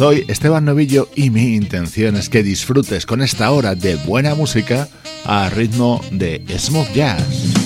Soy Esteban Novillo y mi intención es que disfrutes con esta hora de buena música a ritmo de smooth jazz.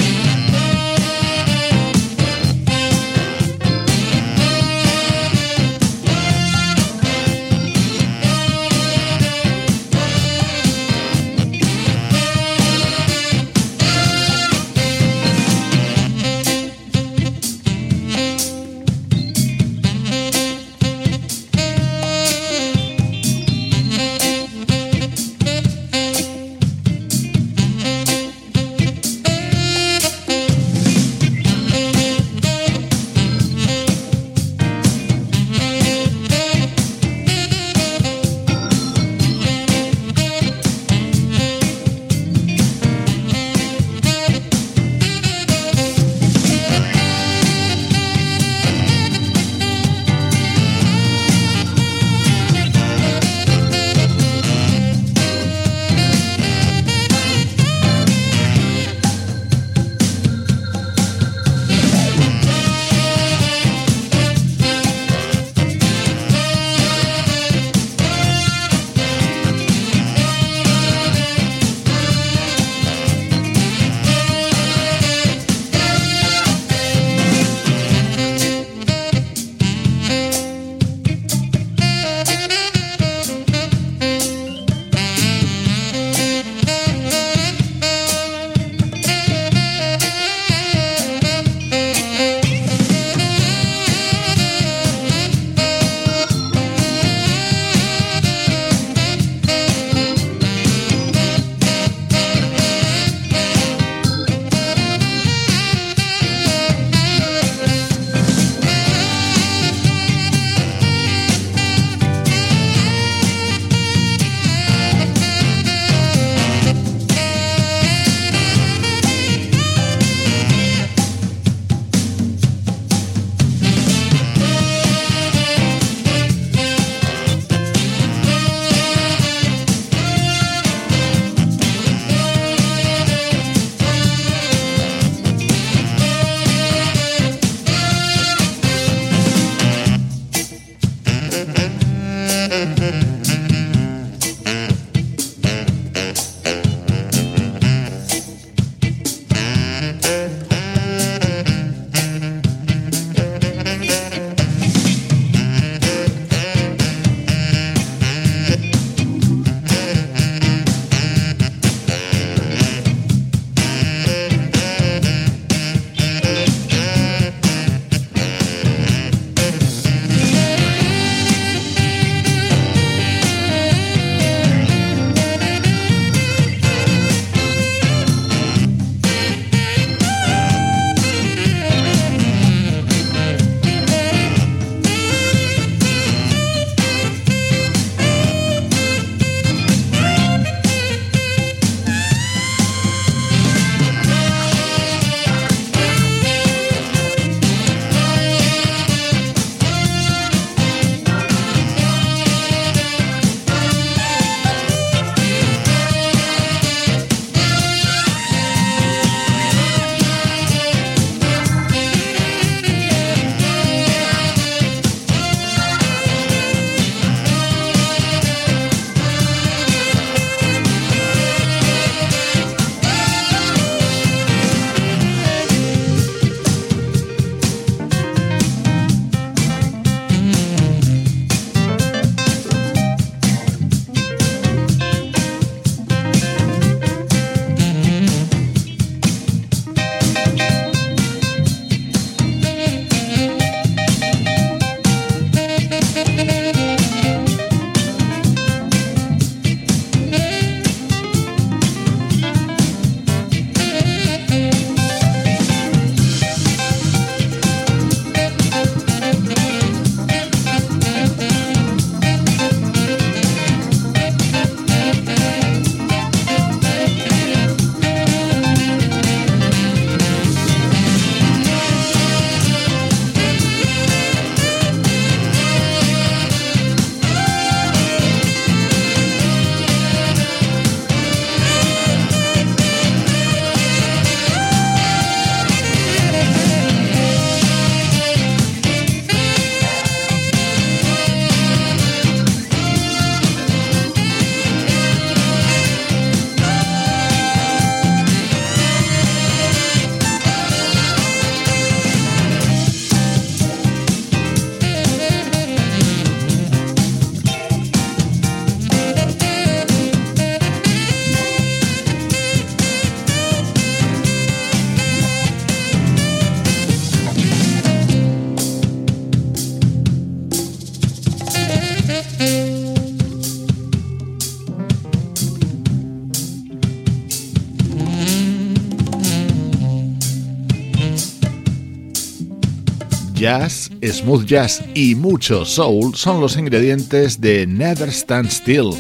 Jazz, smooth jazz y mucho soul son los ingredientes de Never Stand Still.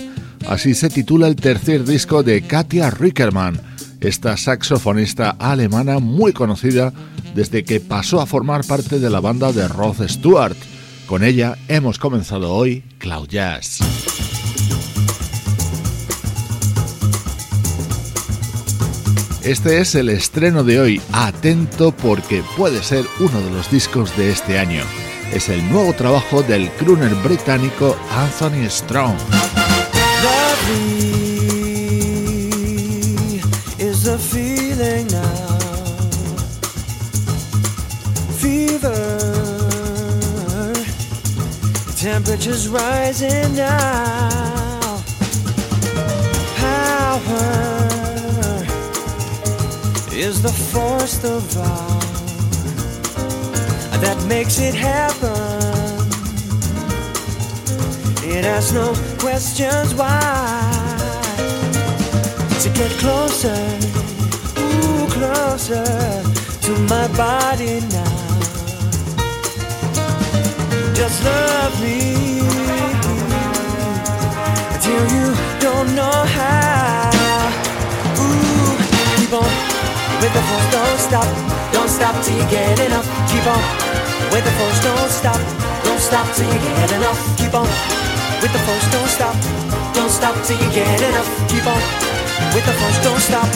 Así se titula el tercer disco de Katia Rickerman, esta saxofonista alemana muy conocida desde que pasó a formar parte de la banda de Rod Stewart. Con ella hemos comenzado hoy Cloud Jazz. Este es el estreno de hoy, atento porque puede ser uno de los discos de este año. Es el nuevo trabajo del crooner británico Anthony Strong. temperatures rising. The force divine that makes it happen. It asks no questions why. To get closer, ooh, closer to my body now. Just love me till you don't know how. Ooh, keep on with the force, don't stop, don't stop till you get enough. Keep on with the force, don't stop, don't stop till you get enough. Keep on with the force, don't stop, don't stop till you get enough. Keep on with the force, don't stop,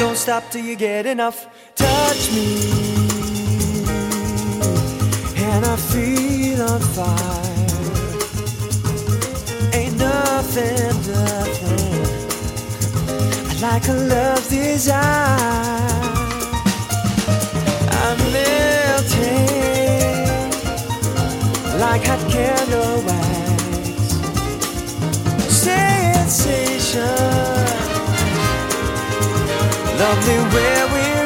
don't stop till you get enough. Touch me, and I feel on fire. Ain't nothing, nothing like a love desire. Like hot candle wax. Lovely where we're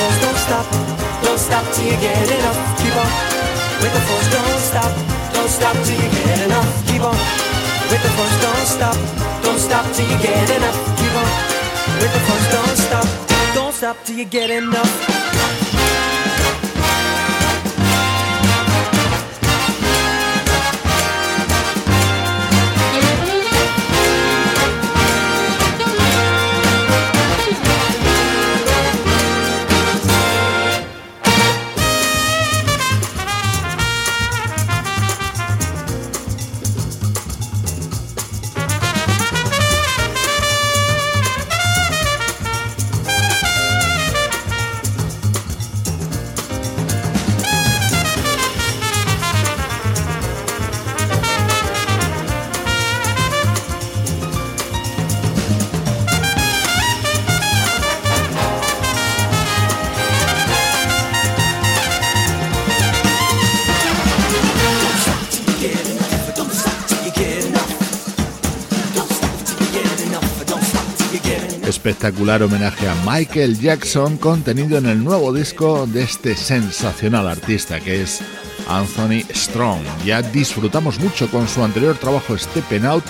force, don't stop, don't stop till you get enough. Keep on with the force, don't stop, don't stop till you get enough. Keep on with the force, don't stop, don't stop till you get enough. Keep on with the force, don't stop, don't stop till you get enough. Espectacular homenaje a Michael Jackson contenido en el nuevo disco de este sensacional artista que es Anthony Strong. Ya disfrutamos mucho con su anterior trabajo Stepping Out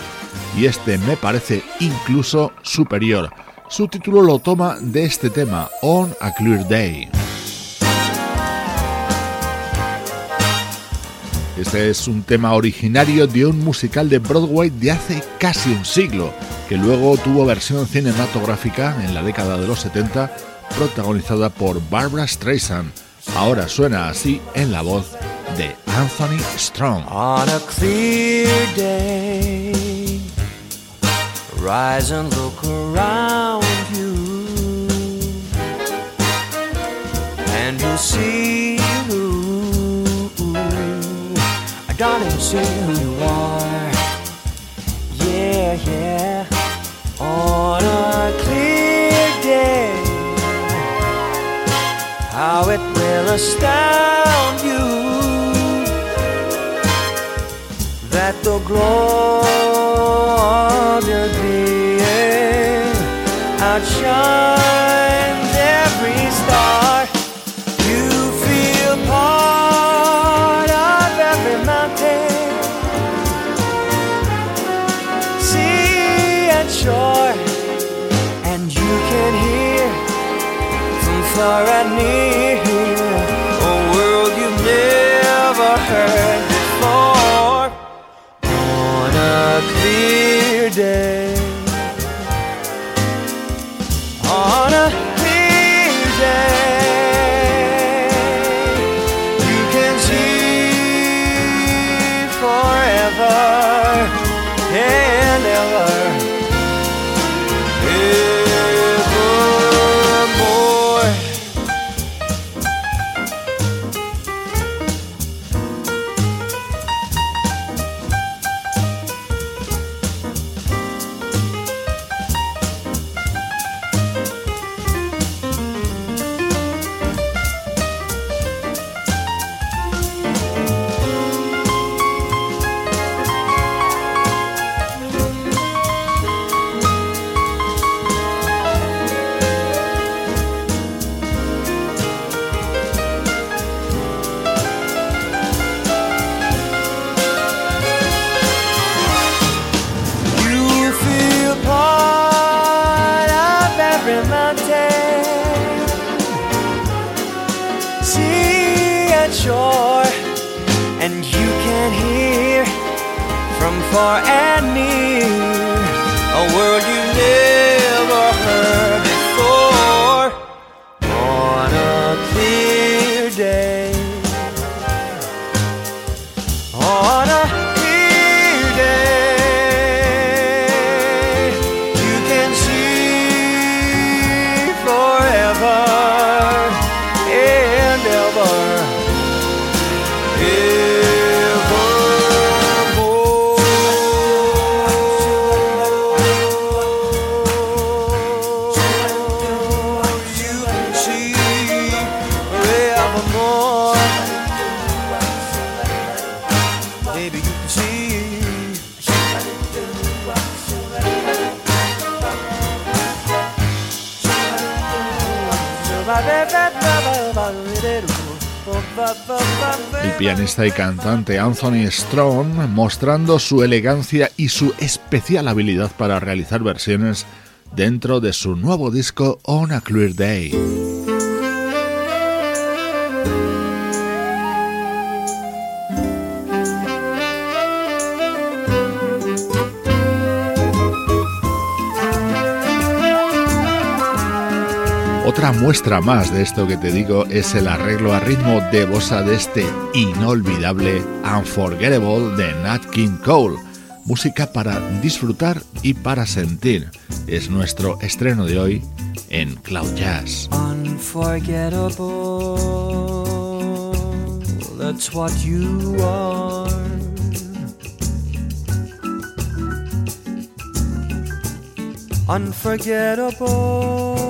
y este me parece incluso superior. Su título lo toma de este tema, On a Clear Day. Este es un tema originario de un musical de Broadway de hace casi un siglo, que luego tuvo versión cinematográfica en la década de los 70, protagonizada por Barbara Streisand. Ahora suena así en la voz de Anthony Strong. On a clear day, rise and look around you, and you'll see who, darling, see who you are. Yeah, yeah. Astound you that the glorious sea and shore, and you can hear from far and near a world you never heard El pianista y cantante Anthony Strong mostrando su elegancia y su especial habilidad para realizar versiones dentro de su nuevo disco On a Clear Day. Otra muestra más de esto que te digo es el arreglo a ritmo de bossa de este inolvidable Unforgettable de Nat King Cole. Música para disfrutar y para sentir. Es nuestro estreno de hoy en Cloud Jazz. Unforgettable, that's what you are. Unforgettable,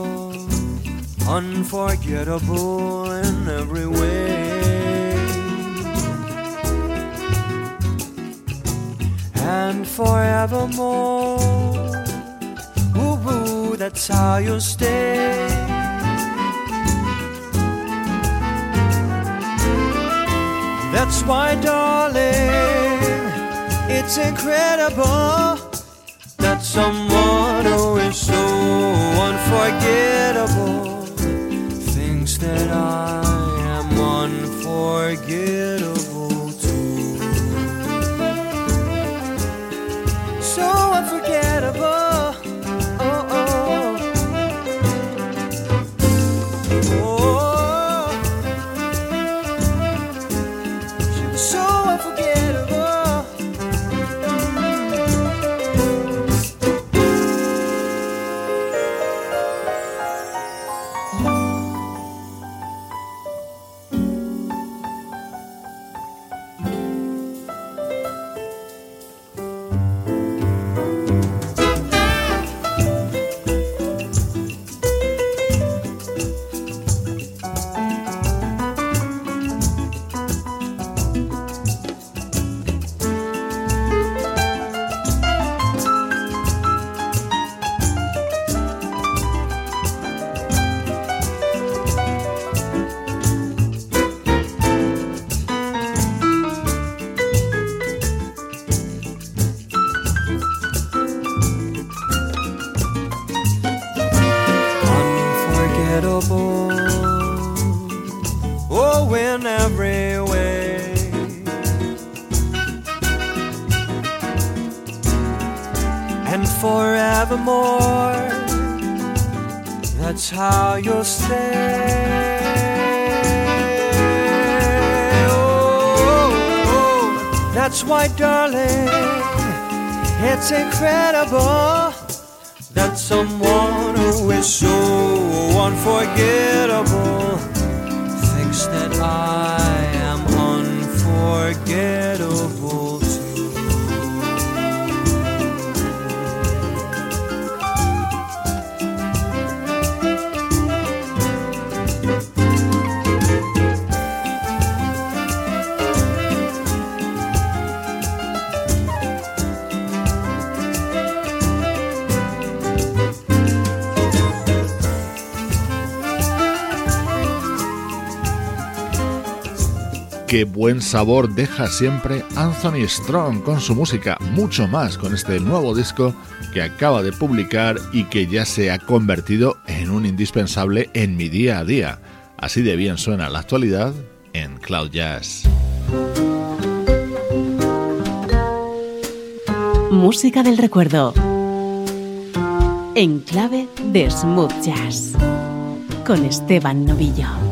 unforgettable in every way? and forevermore. Woo woo, that's how you'll stay. That's why, darling, it's incredible that someone who is so unforgettable that I am unforgettable it's incredible that someone who is so unforgettable Qué buen sabor deja siempre Anthony Strong con su música, mucho más con este nuevo disco que acaba de publicar y que ya se ha convertido en un indispensable en mi día a día. Así de bien suena la actualidad en Cloud Jazz. Música del recuerdo. En clave de smooth jazz. Con Esteban Novillo.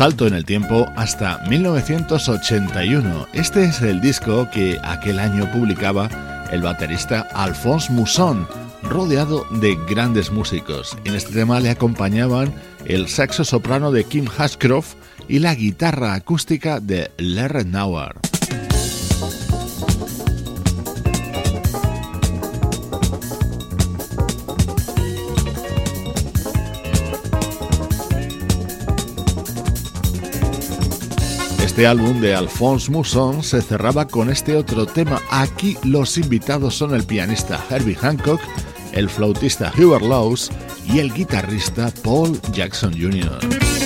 Salto en el tiempo hasta 1981. Este es el disco que aquel año publicaba el baterista Alphonse Mousson, rodeado de grandes músicos. En este tema le acompañaban el saxo soprano de Kim Hashcroft y la guitarra acústica de Larry Nauer. Este álbum de Alphonse Mousson se cerraba con este otro tema. Aquí los invitados son el pianista Herbie Hancock, el flautista Hubert Laws y el guitarrista Paul Jackson Jr.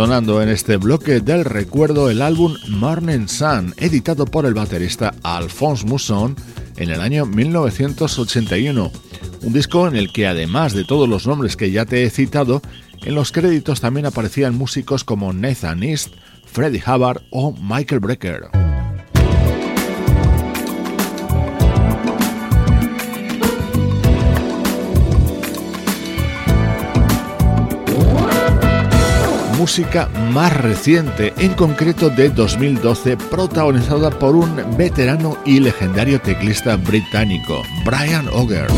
sonando en este bloque del recuerdo el álbum Morning Sun, editado por el baterista Alphonse Mousson en el año 1981. Un disco en el que además de todos los nombres que ya te he citado, en los créditos también aparecían músicos como Nathan East, Freddie Hubbard o Michael Brecker. Música más reciente, en concreto de 2012, protagonizada por un veterano y legendario teclista británico, Brian Auger.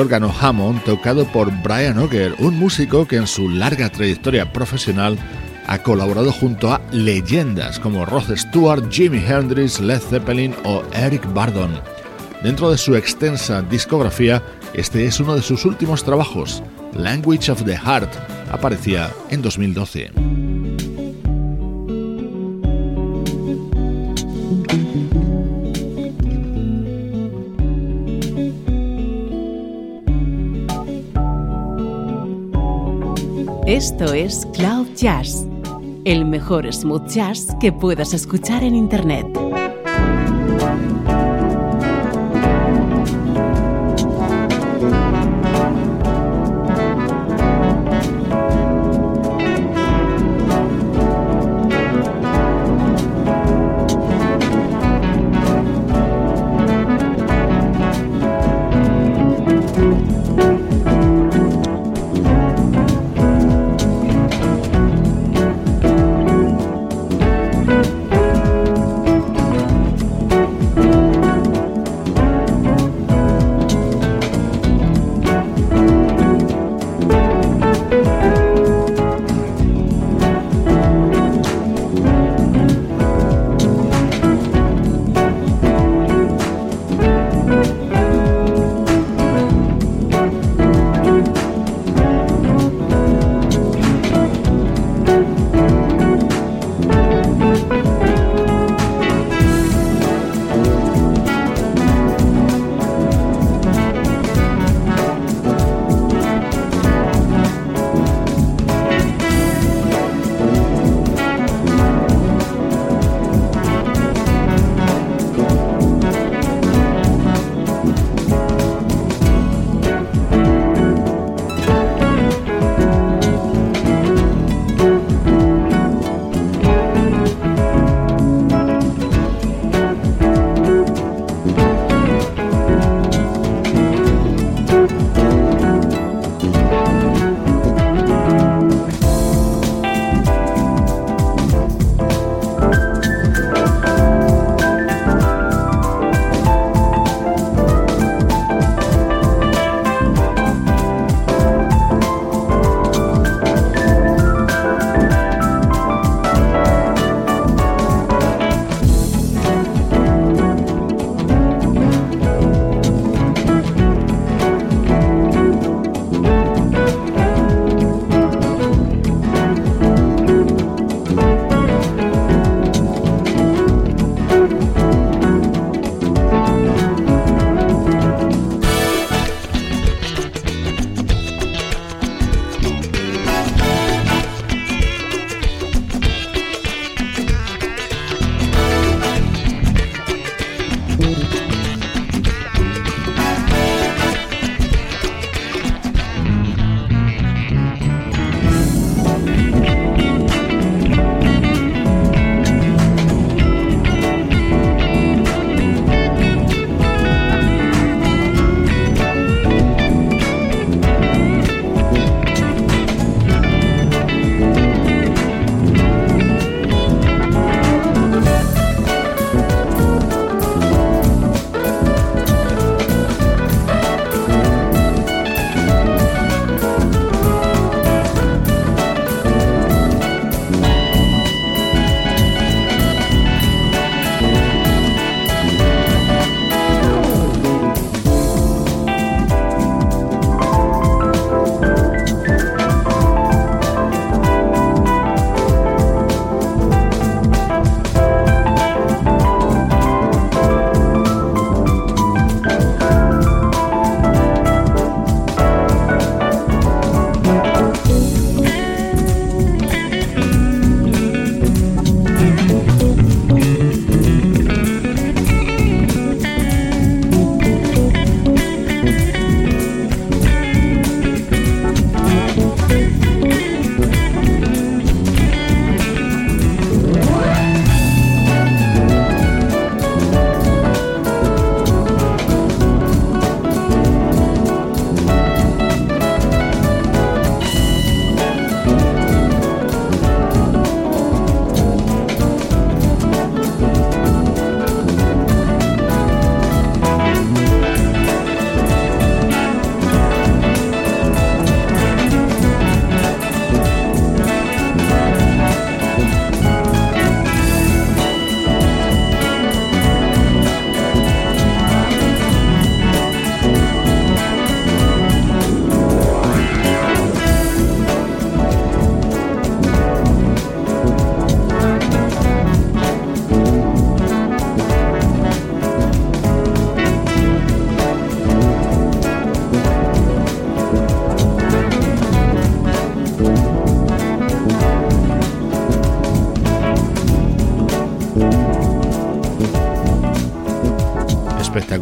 Órgano Hammond tocado por Brian Ogger, un músico que en su larga trayectoria profesional ha colaborado junto a leyendas como Rod Stewart, Jimi Hendrix, Led Zeppelin o Eric Bardon. Dentro de su extensa discografía, este es uno de sus últimos trabajos, Language of the Heart, aparecía en 2012. Esto es Cloud Jazz, el mejor smooth jazz que puedas escuchar en Internet.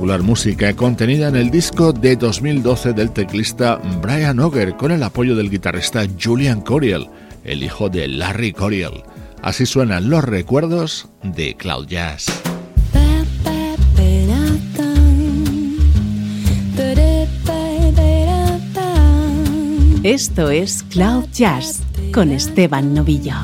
Espectacular música contenida en el disco de 2012 del teclista Brian Auger con el apoyo del guitarrista Julian Coriel, el hijo de Larry Coriel. Así suenan los recuerdos de Cloud Jazz. Esto es Cloud Jazz con Esteban Novillo.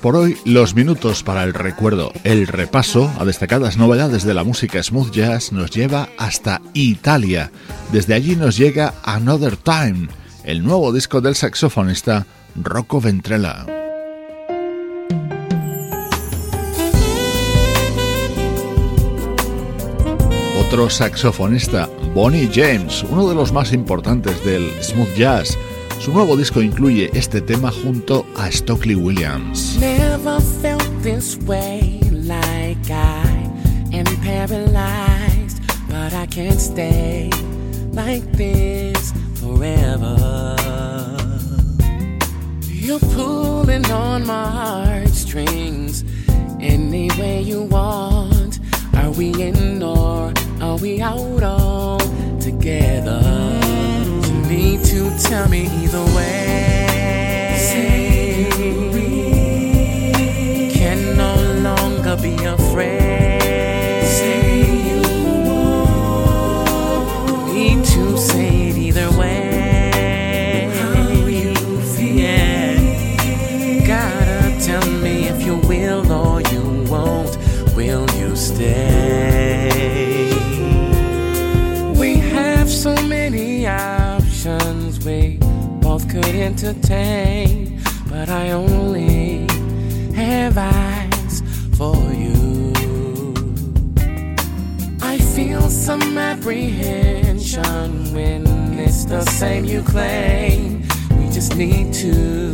Por hoy los minutos para el recuerdo, el repaso a destacadas novedades de la música smooth jazz nos lleva hasta Italia. Desde allí nos llega Another Time, el nuevo disco del saxofonista Rocco Ventrella. Otro saxofonista, Bonnie James, uno de los más importantes del smooth jazz, Su nuevo disco incluye este tema junto a Stockley Williams. Never felt this way like I am paralyzed, but I can't stay like this forever. You're pulling on my heartstrings any way you want. Are we in or are we out all together? To tell me either way. Can no longer be afraid. Entertain, but I only have eyes for you. I feel some apprehension when it's the same you claim. We just need to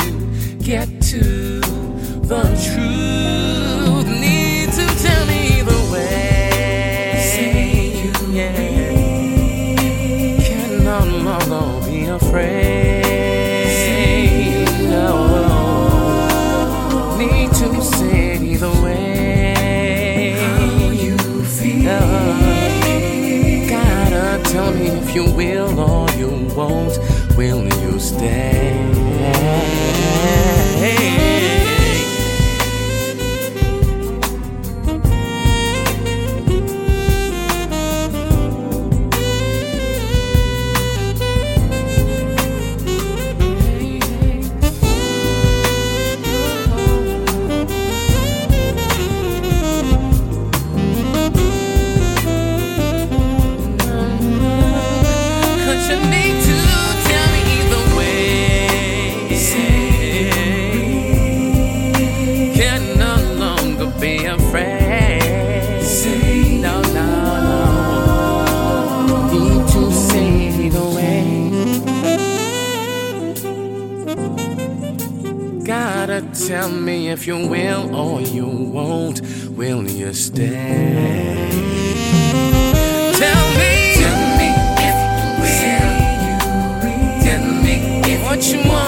get to the truth. Need to tell me the way. Say you yeah. Can no longer be afraid. You will or you won't. Will you stay? Gotta tell me if you will or you won't. Will you stay? Tell me. Tell me if you will. Tell me if what you want.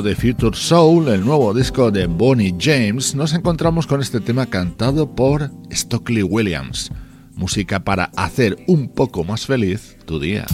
De Future Soul, el nuevo disco de Bonnie James, nos encontramos con este tema cantado por Stockley Williams. Música para hacer un poco más feliz tu día.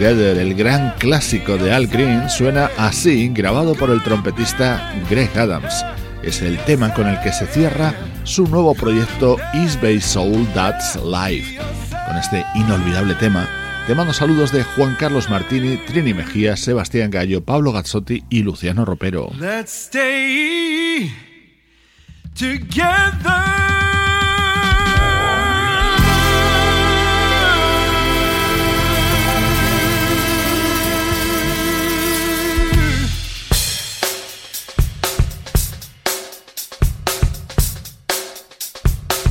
Together, el gran clásico de Al Green, suena así, grabado por el trompetista Greg Adams. Es el tema con el que se cierra su nuevo proyecto East Bay Soul That's Live. Con este inolvidable tema, te mando saludos de Juan Carlos Martini, Trini Mejía, Sebastián Gallo, Pablo Gazzotti y Luciano Ropero. Let's stay together.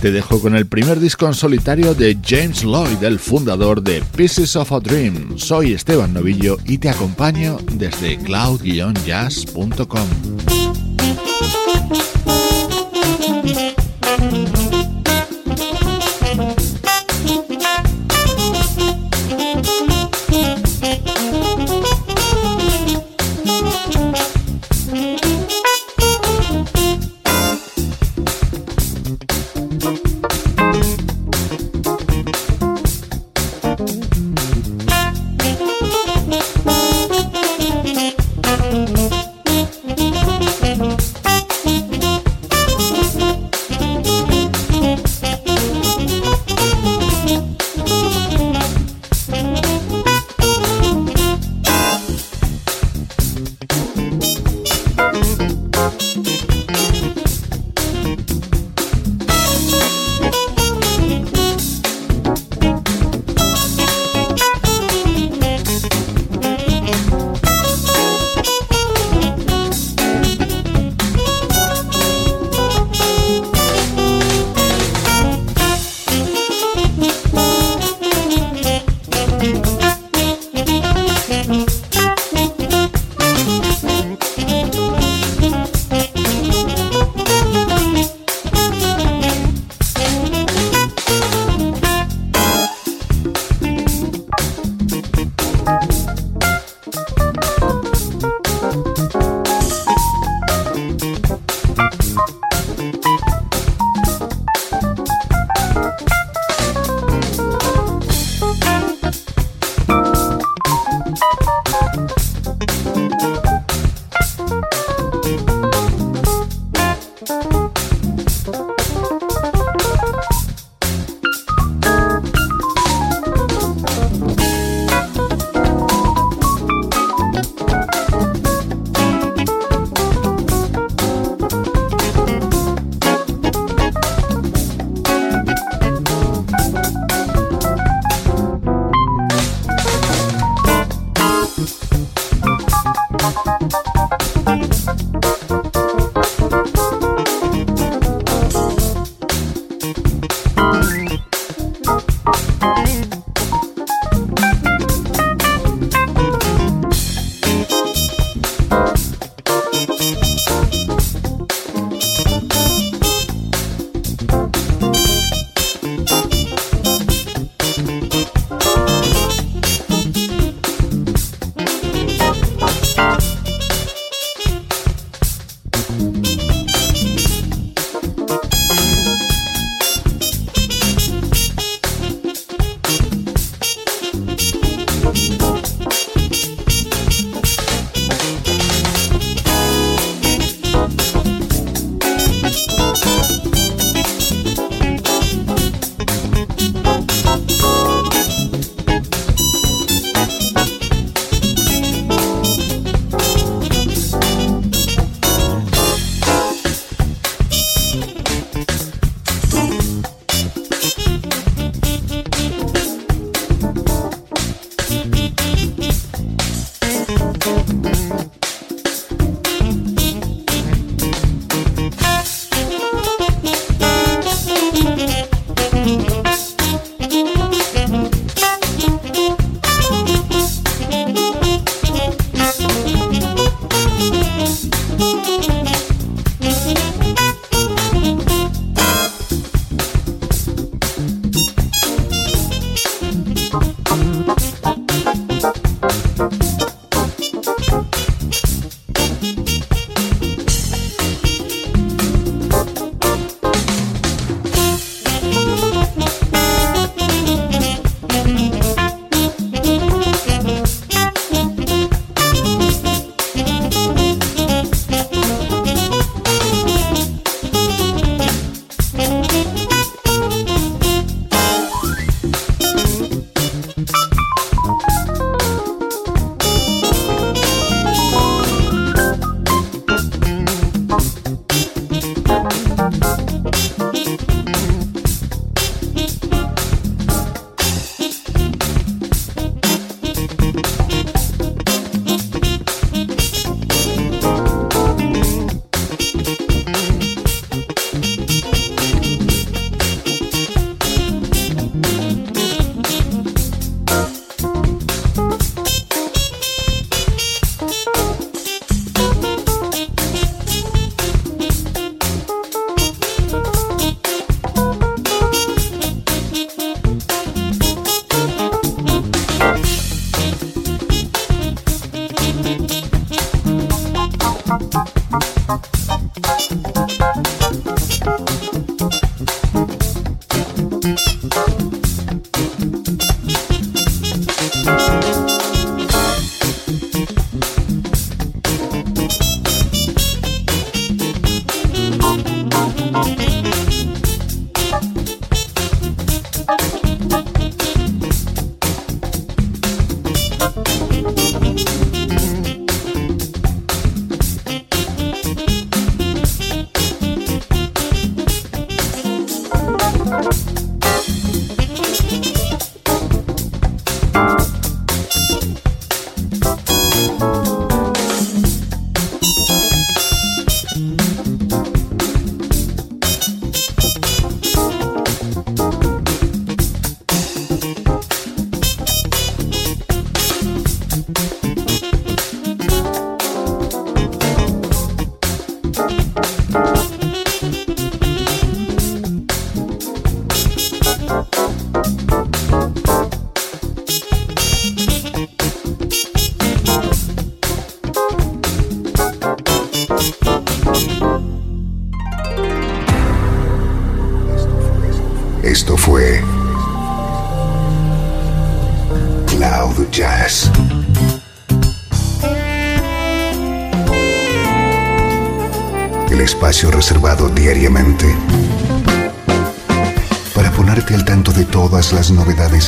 Te dejo con el primer disco en solitario de James Lloyd, el fundador de Pieces of a Dream. Soy Esteban Novillo y te acompaño desde cloud-jazz.com.